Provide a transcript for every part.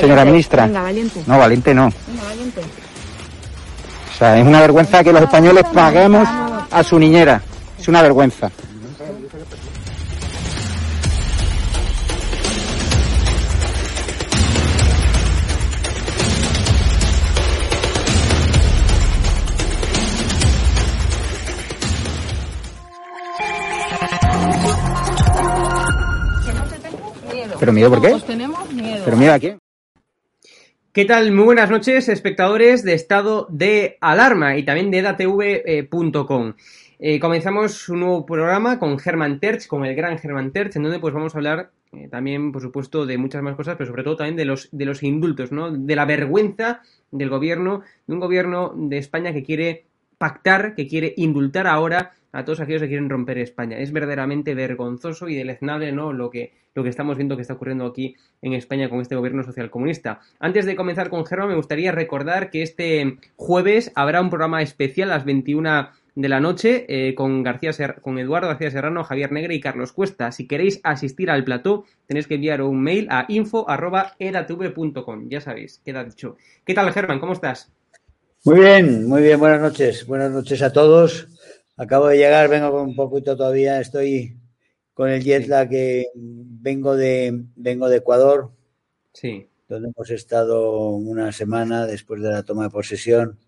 Señora ministra. Venga, valiente. No, valiente no. Venga, valiente. O sea, es una vergüenza que los españoles paguemos a su niñera. Es una vergüenza. ¿Pero miedo por qué? Pues tenemos miedo. ¿Pero miedo a quién? ¿Qué tal? Muy buenas noches, espectadores de estado de alarma y también de edatv.com. Eh, comenzamos un nuevo programa con Germán Terch, con el gran Germán Terch, en donde pues vamos a hablar eh, también, por supuesto, de muchas más cosas, pero sobre todo también de los, de los indultos, ¿no? De la vergüenza del gobierno, de un gobierno de España que quiere pactar, que quiere indultar ahora a todos aquellos que quieren romper España. Es verdaderamente vergonzoso y deleznable, ¿no? Lo que, lo que estamos viendo que está ocurriendo aquí en España con este gobierno socialcomunista. Antes de comenzar con Germán, me gustaría recordar que este jueves habrá un programa especial a las 21 de la noche eh, con, García con Eduardo García Serrano, Javier Negre y Carlos Cuesta. Si queréis asistir al plató, tenéis que enviar un mail a info.edatv.com. Ya sabéis, queda dicho. ¿Qué tal, Germán? ¿Cómo estás? Muy bien, muy bien. Buenas noches. Buenas noches a todos. Acabo de llegar, vengo con un poquito todavía, estoy con el jet lag que vengo de, vengo de Ecuador. Sí. Donde hemos estado una semana después de la toma de posesión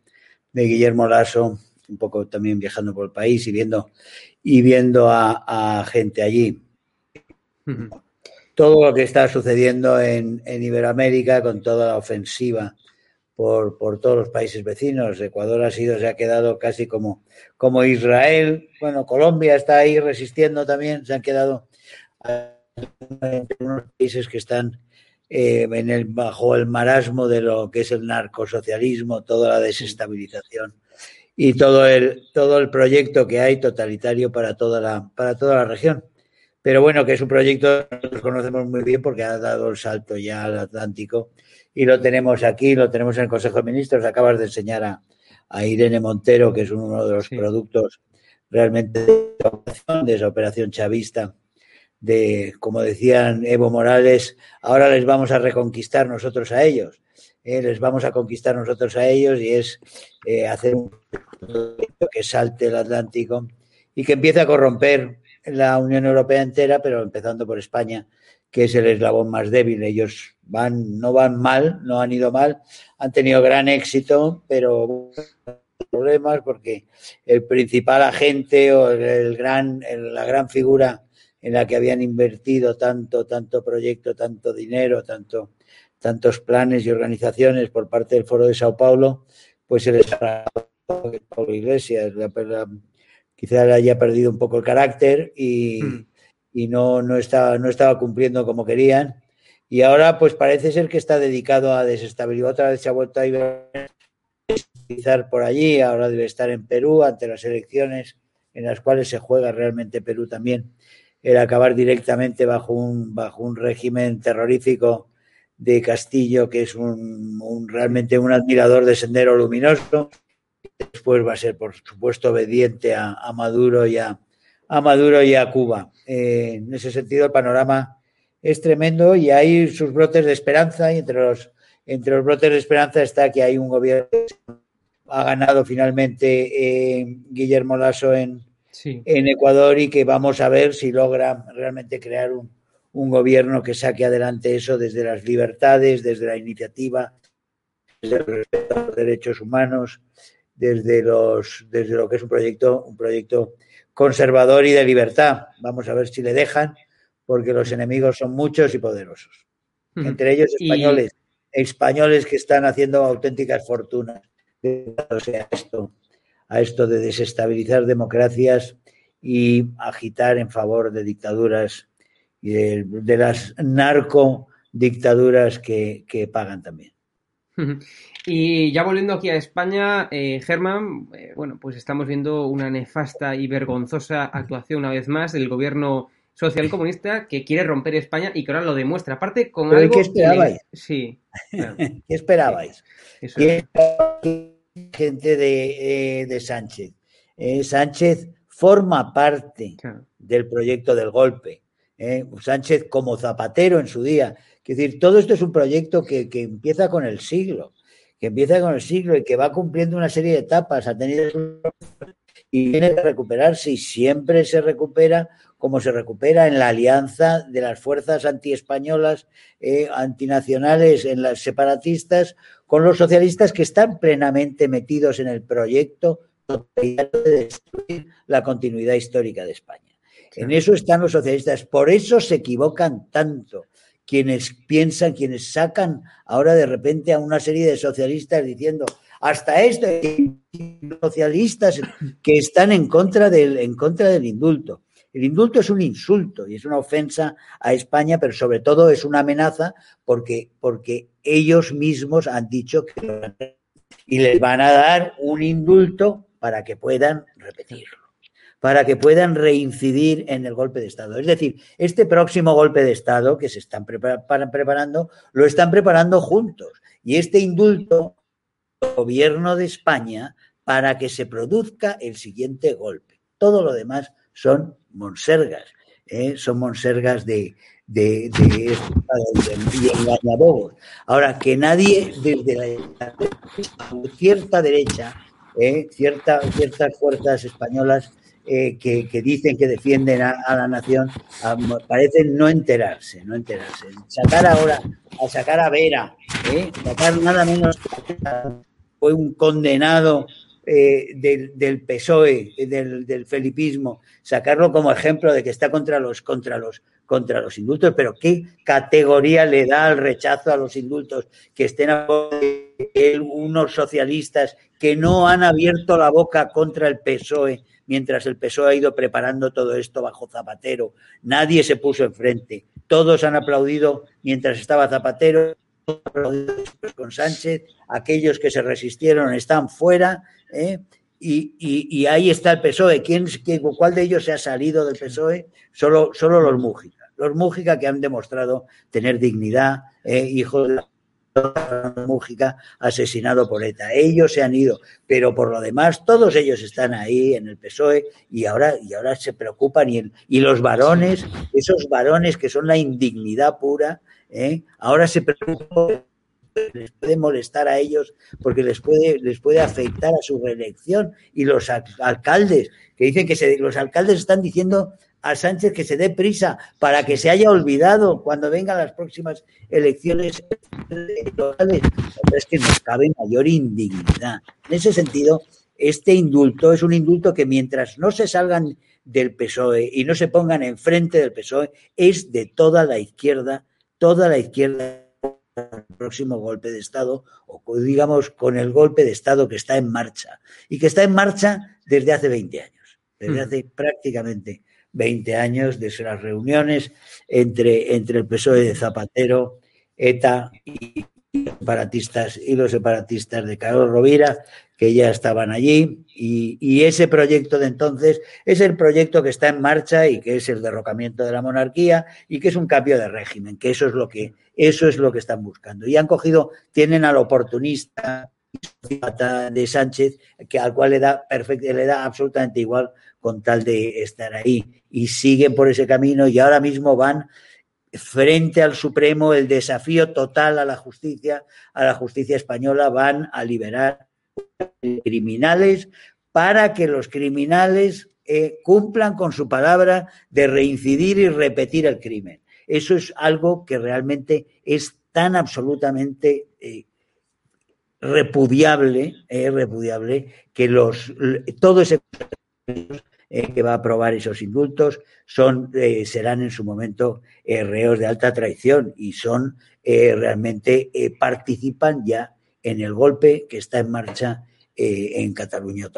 de Guillermo Lasso, un poco también viajando por el país y viendo, y viendo a, gente allí. Todo lo que está sucediendo en, en Iberoamérica con toda la ofensiva por, por, todos los países vecinos. Ecuador ha sido, se ha quedado casi como, como Israel. Bueno, Colombia está ahí resistiendo también. Se han quedado unos países que están eh, en el, bajo el marasmo de lo que es el narcosocialismo, toda la desestabilización y todo el, todo el proyecto que hay totalitario para toda la, para toda la región. Pero bueno, que es un proyecto que nosotros conocemos muy bien porque ha dado el salto ya al Atlántico y lo tenemos aquí, lo tenemos en el Consejo de Ministros. Acabas de enseñar a, Irene Montero, que es uno de los productos realmente de esa operación chavista, de, como decían Evo Morales, ahora les vamos a reconquistar nosotros a ellos. Eh, les vamos a conquistar nosotros a ellos y es eh, hacer un proyecto que salte el Atlántico y que empiece a corromper la Unión Europea entera, pero empezando por España, que es el eslabón más débil. Ellos van, no van mal, no han ido mal, han tenido gran éxito, pero problemas porque el principal agente o el gran, la gran figura en la que habían invertido tanto, tanto proyecto, tanto dinero, tanto, tantos planes y organizaciones por parte del Foro de Sao Paulo, pues se les Iglesias, quizá le haya perdido un poco el carácter y, hmm. y no, no, estaba, no estaba cumpliendo como querían. Y ahora, pues parece ser que está dedicado a desestabilizar. Otra vez se ha vuelto a desestabilizar por allí. Ahora debe estar en Perú ante las elecciones en las cuales se juega realmente Perú también. Era acabar directamente bajo un, bajo un régimen terrorífico de Castillo, que es un, un, realmente un admirador de Sendero Luminoso. Después va a ser, por supuesto, obediente a, a Maduro y a, a, Maduro y a Cuba. Eh, en ese sentido, el panorama es tremendo y hay sus brotes de esperanza y entre los, entre los brotes de esperanza está que hay un gobierno que ha ganado finalmente eh, Guillermo Lasso en, en Ecuador y que vamos a ver si logra realmente crear un, un, gobierno que saque adelante eso desde las libertades, desde la iniciativa, desde el respeto a los derechos humanos, desde los desde lo que es un proyecto un proyecto conservador y de libertad. Vamos a ver si le dejan porque los enemigos son muchos y poderosos. Entre ellos españoles, españoles que están haciendo auténticas fortunas o sea, a esto, a esto de desestabilizar democracias y agitar en favor de dictaduras y de, las narcodictaduras que, que pagan también. Y ya volviendo aquí a España, eh, Germán, eh, bueno, pues estamos viendo una nefasta y vergonzosa actuación una vez más del gobierno social comunista que quiere romper España y que ahora lo demuestra. Aparte con algo... ¿Qué esperabais? Sí. ¿Qué esperabais? ¿Qué gente de, eh, de Sánchez? Eh, Sánchez forma parte del proyecto del golpe. Sánchez como zapatero en su día. Es decir, todo esto es un proyecto que, que, empieza con el siglo, que empieza con el siglo y que va cumpliendo una serie de etapas, ha tenido y tiene que recuperarse y siempre se recupera como se recupera en la alianza de las fuerzas antiespañolas, eh, antinacionales, en las separatistas, con los socialistas que están plenamente metidos en el proyecto de destruir la continuidad histórica de España. En eso están los socialistas. Por eso se equivocan tanto quienes piensan, quienes sacan ahora de repente a una serie de socialistas diciendo hasta esto, socialistas que están en contra del, en contra del indulto. El indulto es un insulto y es una ofensa a España, pero sobre todo es una amenaza porque, porque ellos mismos han dicho que y les van a dar un indulto para que puedan repetirlo, para que puedan reincidir en el golpe de Estado. Es decir, este próximo golpe de Estado que se están preparando, lo están preparando juntos. Y este indulto, gobierno de España, para que se produzca el siguiente golpe. Todo lo demás son monsergas, ¿eh? son monsergas de, de, de, engañabobos. Ahora, que nadie desde la cierta derecha, ¿eh? Cierta, ciertas fuerzas españolas eh, que, que, dicen que defienden a, la nación, parecen no enterarse, no enterarse. Sacar ahora, a sacar a Vera, ¿eh? sacar nada menos fue un condenado eh, del, PSOE, del, del, felipismo, sacarlo como ejemplo de que está contra los, contra los, contra los indultos, pero ¿qué categoría le da al rechazo a los indultos que estén a unos socialistas que no han abierto la boca contra el PSOE mientras el PSOE ha ido preparando todo esto bajo Zapatero? Nadie se puso enfrente. Todos han aplaudido mientras estaba Zapatero con Sánchez, aquellos que se resistieron están fuera, ¿eh? y, y, ahí está el PSOE. ¿Quién, quién, ¿Cuál de ellos se ha salido del PSOE? Solo, solo los Mújica. Los Mújica que han demostrado tener dignidad, ¿eh? hijos de Mújica asesinado por ETA. Ellos se han ido, pero por lo demás todos ellos están ahí en el PSOE y ahora, y ahora se preocupan y, el, y los varones, esos varones que son la indignidad pura, ¿eh? ahora se preocupan les puede molestar a ellos porque les puede, les puede afectar a su reelección. Y los alcaldes, que dicen que se, los alcaldes están diciendo a Sánchez que se dé prisa para que se haya olvidado cuando vengan las próximas elecciones locales. Es que nos cabe mayor indignidad. En ese sentido, este indulto es un indulto que mientras no se salgan del PSOE y no se pongan enfrente del PSOE, es de toda la izquierda, toda la izquierda el próximo golpe de Estado, o digamos con el golpe de Estado que está en marcha, y que está en marcha desde hace 20 años, desde mm. hace prácticamente 20 años, desde las reuniones entre, entre el PSOE de Zapatero, ETA y separatistas y los separatistas de Carlos Rovira, que ya estaban allí, y, ese proyecto de entonces es el proyecto que está en marcha y que es el derrocamiento de la monarquía y que es un cambio de régimen, que eso es lo que, eso es lo que están buscando. Y han cogido, tienen al oportunista de Sánchez, que al cual le da le da absolutamente igual con tal de estar ahí. Y siguen por ese camino y ahora mismo van frente al Supremo el desafío total a la justicia, a la justicia española, van a liberar criminales para que los criminales eh, cumplan con su palabra de reincidir y repetir el crimen. Eso es algo que realmente es tan absolutamente eh, repudiable, eh, repudiable, que los todo ese que va a aprobar esos indultos son, serán en su momento reos de alta traición y son realmente participan ya en el golpe que está en marcha en Cataluña.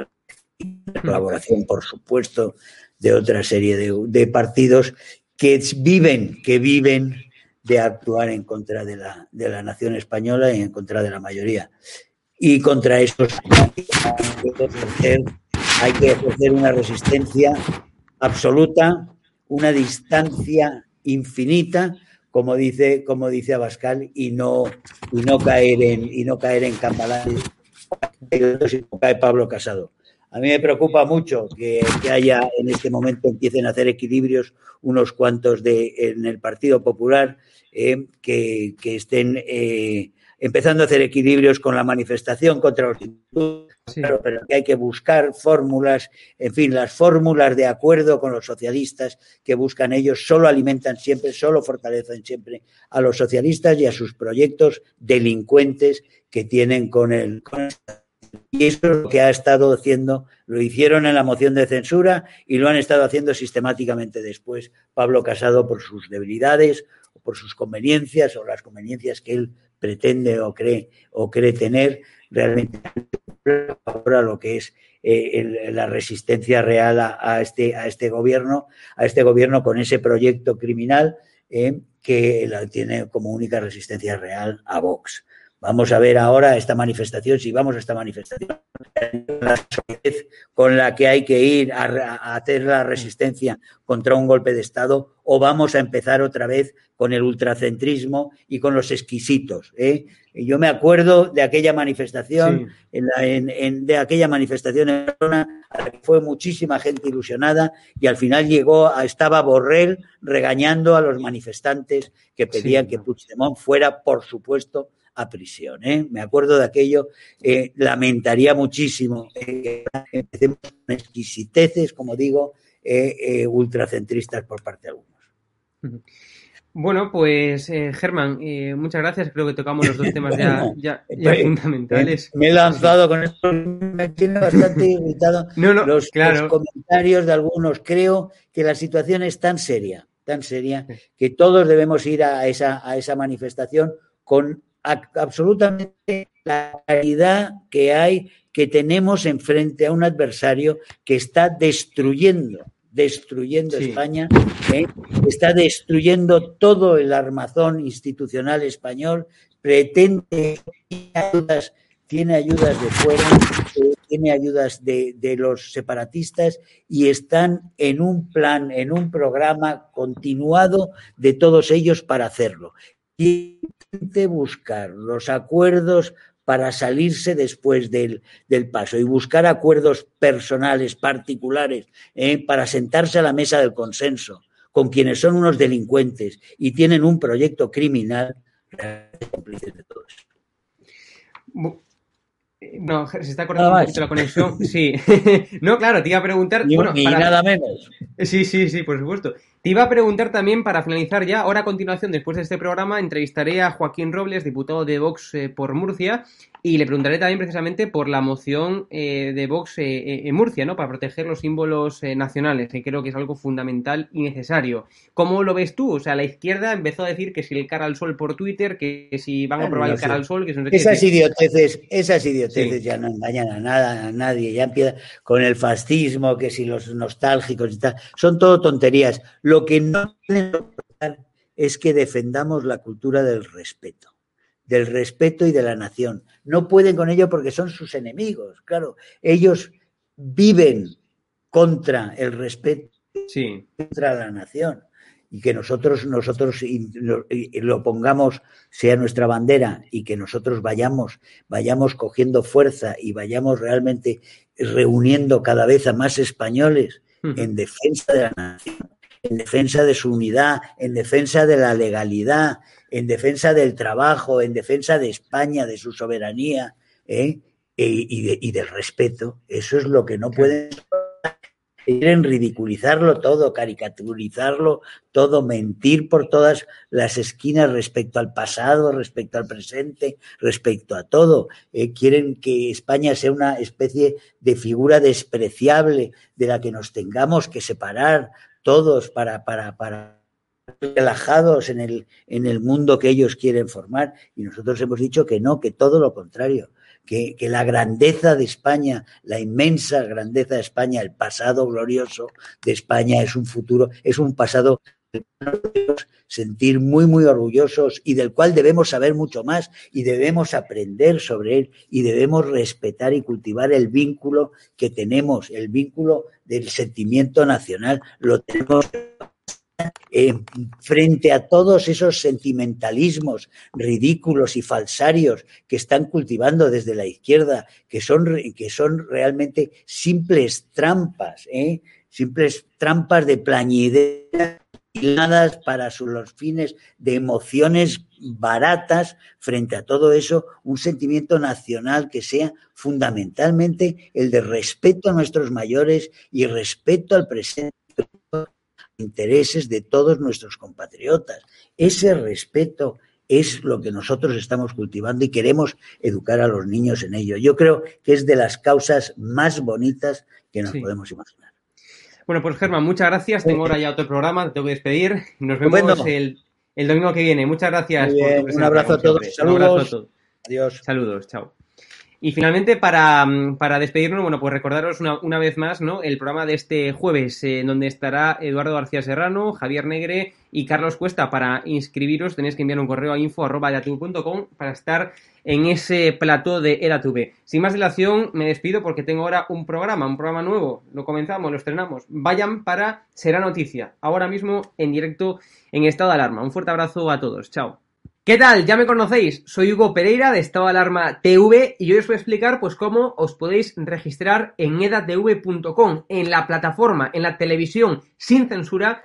Colaboración, por supuesto, de otra serie de, partidos que viven, que viven de actuar en contra de la, de la nación española y en contra de la mayoría. Y contra estos hay que ejercer una resistencia absoluta, una distancia infinita, como dice, como dice Abascal, y no, y no caer en, y no caer en cambalanes, cae Pablo Casado. A mí me preocupa mucho que, haya en este momento empiecen a hacer equilibrios unos cuantos de, en el Partido Popular eh, que, estén eh, empezando a hacer equilibrios con la manifestación contra los pero que hay que buscar fórmulas, en fin, las fórmulas de acuerdo con los socialistas que buscan ellos solo alimentan siempre, solo fortalecen siempre a los socialistas y a sus proyectos delincuentes que tienen con el, y eso es lo que ha estado haciendo, lo hicieron en la moción de censura y lo han estado haciendo sistemáticamente después Pablo Casado por sus debilidades o por sus conveniencias o las conveniencias que él pretende o cree o cree tener realmente ahora lo que es eh, la resistencia real a, este, a este gobierno, a este gobierno con ese proyecto criminal eh, que la, tiene como única resistencia real a Vox. Vamos a ver ahora esta manifestación, si vamos a esta manifestación con la que hay que ir a, hacer la resistencia contra un golpe de Estado, o vamos a empezar otra vez con el ultracentrismo y con los exquisitos. ¿eh? Yo me acuerdo de aquella manifestación, en de aquella manifestación en Barcelona, a la que fue muchísima gente ilusionada y al final llegó, a, estaba Borrell regañando a los manifestantes que pedían que Puigdemont fuera, por supuesto, a prisión. ¿eh? Me acuerdo de aquello, eh, lamentaría muchísimo eh, que empecemos con exquisiteces, como digo, eh, ultracentristas por parte de algunos. Bueno, pues Germán, muchas gracias. Creo que tocamos los dos temas ya, fundamentales. Me he lanzado con esto, me tiene bastante irritado los, los, comentarios de algunos. Creo que la situación es tan seria, tan seria, que todos debemos ir a esa, a esa manifestación con absolutamente la claridad que hay que tenemos enfrente a un adversario que está destruyendo, destruyendo España, ¿eh? está destruyendo todo el armazón institucional español, pretende ayudas, tiene ayudas de fuera, eh, tiene ayudas de, de, los separatistas y están en un plan, en un programa continuado de todos ellos para hacerlo. Y buscar los acuerdos para salirse después del, del, paso y buscar acuerdos personales, particulares, eh, para sentarse a la mesa del consenso con quienes son unos delincuentes y tienen un proyecto criminal, cómplices de todo No, se está cortando la conexión. Sí. no, claro, te iba a preguntar. Ni, nada menos. Sí, sí, sí, por supuesto. Te iba a preguntar también, para finalizar ya, ahora a continuación, después de este programa, entrevistaré a Joaquín Robles, diputado de Vox eh, por Murcia, y le preguntaré también precisamente por la moción eh, de Vox eh, en Murcia, ¿no? Para proteger los símbolos nacionales, que creo que es algo fundamental y necesario. ¿Cómo lo ves tú? O sea, la izquierda empezó a decir que si el cara al sol por Twitter, que, si van a probar el cara al sol, que son Esas idioteces, esas idioteces ya no engañan a nada, a nadie, ya empieza con el fascismo, que si los nostálgicos y tal, son todo tonterías. Lo que no es que defendamos la cultura del respeto, del respeto y de la nación. No pueden con ello porque son sus enemigos, claro. Ellos viven contra el respeto, contra la nación. Y que nosotros, nosotros lo pongamos, sea nuestra bandera, y que nosotros vayamos, vayamos cogiendo fuerza y vayamos realmente reuniendo cada vez a más españoles en defensa de la nación en defensa de su unidad, en defensa de la legalidad, en defensa del trabajo, en defensa de España, de su soberanía ¿eh? y, del respeto. Eso es lo que no pueden quieren ridiculizarlo todo, caricaturizarlo todo, mentir por todas las esquinas respecto al pasado, respecto al presente, respecto a todo. Eh, quieren que España sea una especie de figura despreciable de la que nos tengamos que separar todos para, para, para relajados en el, en el mundo que ellos quieren formar. Y nosotros hemos dicho que no, que todo lo contrario, que, que, la grandeza de España, la inmensa grandeza de España, el pasado glorioso de España es un futuro, es un pasado sentir muy, muy orgullosos y del cual debemos saber mucho más y debemos aprender sobre él y debemos respetar y cultivar el vínculo que tenemos, el vínculo del sentimiento nacional. Lo tenemos eh, frente a todos esos sentimentalismos ridículos y falsarios que están cultivando desde la izquierda, que son, que son realmente simples trampas, ¿eh? simples trampas de plañidez para los fines de emociones baratas frente a todo eso, un sentimiento nacional que sea fundamentalmente el de respeto a nuestros mayores y respeto al presente intereses de todos nuestros compatriotas. Ese respeto es lo que nosotros estamos cultivando y queremos educar a los niños en ello. Yo creo que es de las causas más bonitas que nos podemos imaginar. Bueno, pues Germán, muchas gracias. Tengo ahora ya otro programa, te tengo que despedir. Nos vemos el, domingo que viene. Muchas gracias por tu Un abrazo a todos. Saludos. Un abrazo a todos. Adiós. Saludos, chao. Y finalmente, para, despedirnos, bueno, pues recordaros una, vez más, ¿no? El programa de este jueves, en donde estará Eduardo García Serrano, Javier Negre y Carlos Cuesta. Para inscribiros tenéis que enviar un correo a info.com para estar en ese plató de ERATV. Sin más dilación, me despido porque tengo ahora un programa, un programa nuevo. Lo comenzamos, lo estrenamos. Vayan para Será Noticia, ahora mismo en directo en estado de alarma. Un fuerte abrazo a todos. Chao. ¿Qué tal? Ya me conocéis, soy Hugo Pereira de Estado Alarma TV y hoy os voy a explicar pues cómo os podéis registrar en edatv.com, en la plataforma, en la televisión sin censura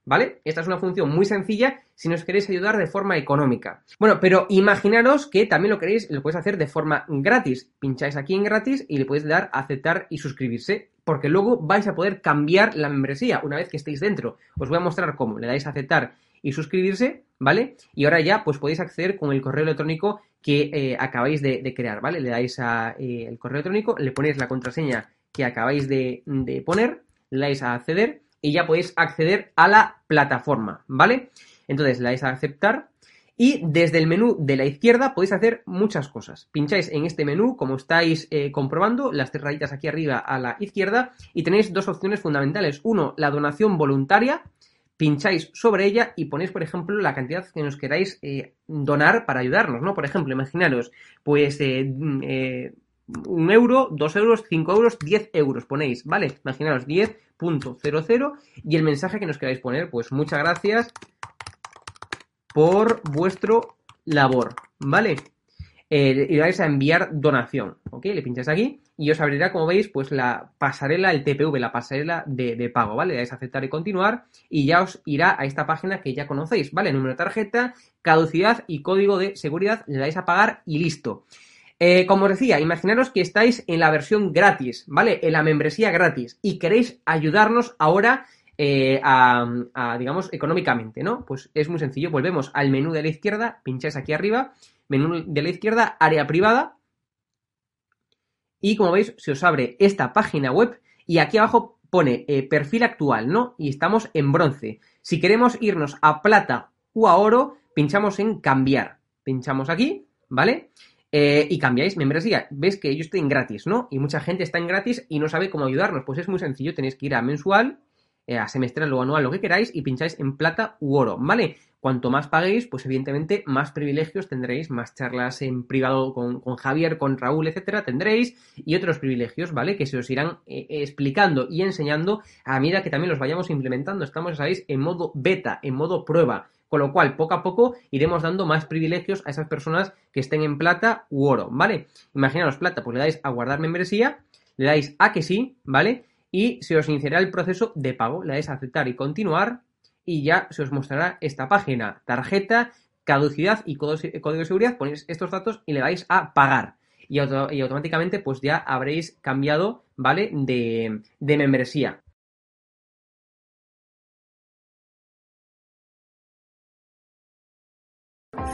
¿Vale? Esta es una función muy sencilla si nos queréis ayudar de forma económica. Bueno, pero imaginaros que también lo queréis, lo podéis hacer de forma gratis. Pincháis aquí en gratis y le podéis dar a aceptar y suscribirse, porque luego vais a poder cambiar la membresía una vez que estéis dentro. Os voy a mostrar cómo. Le dais a aceptar y suscribirse, ¿vale? Y ahora ya pues podéis acceder con el correo electrónico que eh, acabáis de, crear, ¿vale? Le dais a eh, el correo electrónico, le ponéis la contraseña que acabáis de, de poner, le dais a acceder y ya podéis acceder a la plataforma, ¿vale? Entonces le dais a aceptar y desde el menú de la izquierda podéis hacer muchas cosas. Pincháis en este menú, como estáis eh, comprobando, las tres aquí arriba a la izquierda y tenéis dos opciones fundamentales. Uno, la donación voluntaria. Pincháis sobre ella y ponéis, por ejemplo, la cantidad que nos queráis eh, donar para ayudarnos, ¿no? Por ejemplo, imaginaros, pues eh, un euro, dos euros, cinco euros, diez euros ponéis, ¿vale? Imaginaros 10.00 y el mensaje que nos queráis poner, pues muchas gracias por vuestro labor, ¿vale? Eh, y vais a enviar donación, ¿ok? Le pincháis aquí y os abrirá, como veis, pues la pasarela, el TPV, la pasarela de, pago, ¿vale? Le dais a aceptar y continuar y ya os irá a esta página que ya conocéis, ¿vale? Número de tarjeta, caducidad y código de seguridad, le dais a pagar y listo. Eh, como os decía, imaginaros que estáis en la versión gratis, ¿vale? En la membresía gratis y queréis ayudarnos ahora eh, a, digamos, económicamente, ¿no? Pues es muy sencillo. Volvemos al menú de la izquierda, pincháis aquí arriba, menú de la izquierda, área privada. Y como veis, se os abre esta página web y aquí abajo pone eh, perfil actual, ¿no? Y estamos en bronce. Si queremos irnos a plata o a oro, pinchamos en cambiar. Pinchamos aquí, ¿vale? Eh, y cambiáis membresía. Ves que yo estoy en gratis, ¿no? Y mucha gente está en gratis y no sabe cómo ayudarnos. Pues es muy sencillo, tenéis que ir a mensual, eh, a semestral o anual, lo que queráis, y pincháis en plata u oro, ¿vale? Cuanto más paguéis, pues evidentemente más privilegios tendréis, más charlas en privado con, Javier, con Raúl, etcétera, tendréis, y otros privilegios, ¿vale? Que se os irán eh, explicando y enseñando a medida que también los vayamos implementando. Estamos, sabéis, en modo beta, en modo prueba. Con lo cual, poco a poco iremos dando más privilegios a esas personas que estén en plata u oro, ¿vale? Imaginaos plata, pues le dais a guardar membresía, le dais a que sí, ¿vale? Y se os iniciará el proceso de pago, le dais a aceptar y continuar y ya se os mostrará esta página, tarjeta, caducidad y código de seguridad, ponéis estos datos y le dais a pagar. Y, automáticamente pues ya habréis cambiado, ¿vale? De, de membresía.